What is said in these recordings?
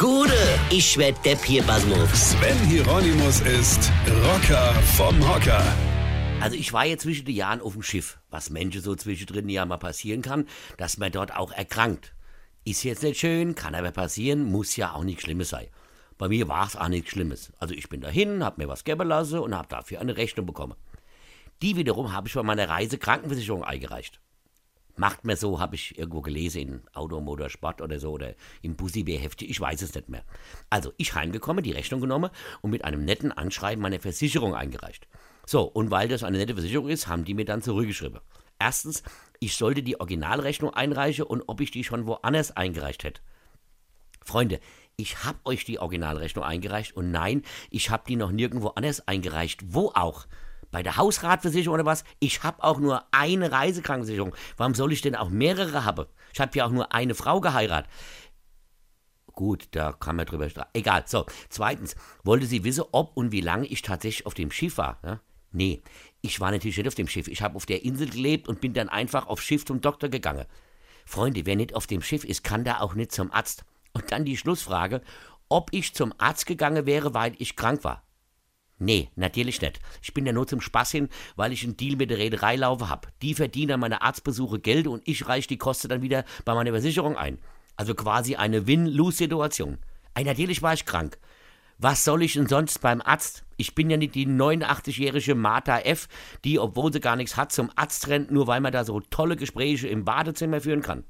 Gude, ich werd Depp hier, Basmus. Sven Hieronymus ist Rocker vom Hocker. Also ich war jetzt zwischen den Jahren auf dem Schiff, was Menschen so zwischendrin ja mal passieren kann, dass man dort auch erkrankt. Ist jetzt nicht schön, kann aber passieren, muss ja auch nichts Schlimmes sein. Bei mir war es auch nichts Schlimmes. Also ich bin dahin, hab mir was geben lassen und hab dafür eine Rechnung bekommen. Die wiederum habe ich bei meiner Reise Krankenversicherung eingereicht. Macht mir so, habe ich irgendwo gelesen, in Auto, Motor, Sport oder so, oder im Bussi-Hefte, ich weiß es nicht mehr. Also, ich heimgekommen, die Rechnung genommen und mit einem netten Anschreiben meine Versicherung eingereicht. So, und weil das eine nette Versicherung ist, haben die mir dann zurückgeschrieben. Erstens, ich sollte die Originalrechnung einreichen und ob ich die schon woanders eingereicht hätte. Freunde, ich habe euch die Originalrechnung eingereicht und nein, ich habe die noch nirgendwo anders eingereicht. Wo auch? Bei der Hausratversicherung oder was? Ich habe auch nur eine Reisekrankenversicherung. Warum soll ich denn auch mehrere haben? Ich habe ja auch nur eine Frau geheiratet. Gut, da kann man drüber streiten. Egal. So, zweitens, wollte sie wissen, ob und wie lange ich tatsächlich auf dem Schiff war. Ja? Nee, ich war natürlich nicht auf dem Schiff. Ich habe auf der Insel gelebt und bin dann einfach aufs Schiff zum Doktor gegangen. Freunde, wer nicht auf dem Schiff ist, kann da auch nicht zum Arzt. Und dann die Schlussfrage, ob ich zum Arzt gegangen wäre, weil ich krank war. Nee, natürlich nicht. Ich bin ja nur zum Spaß hin, weil ich einen Deal mit der Reederei laufe hab. Die verdienen an meine Arztbesuche Geld und ich reiche die Kosten dann wieder bei meiner Versicherung ein. Also quasi eine Win-Lose-Situation. Natürlich war ich krank. Was soll ich denn sonst beim Arzt? Ich bin ja nicht die 89-jährige Martha F., die, obwohl sie gar nichts hat, zum Arzt rennt, nur weil man da so tolle Gespräche im Badezimmer führen kann.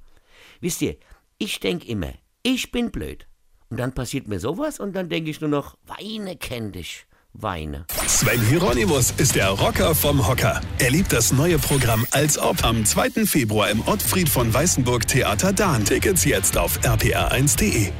Wisst ihr, ich denk immer, ich bin blöd. Und dann passiert mir sowas und dann denke ich nur noch, Weine kenn dich weine. Sven Hieronymus ist der Rocker vom Hocker. Er liebt das neue Programm Als Ob am 2. Februar im Ottfried von Weißenburg Theater Dahn. Tickets jetzt auf rpr1.de.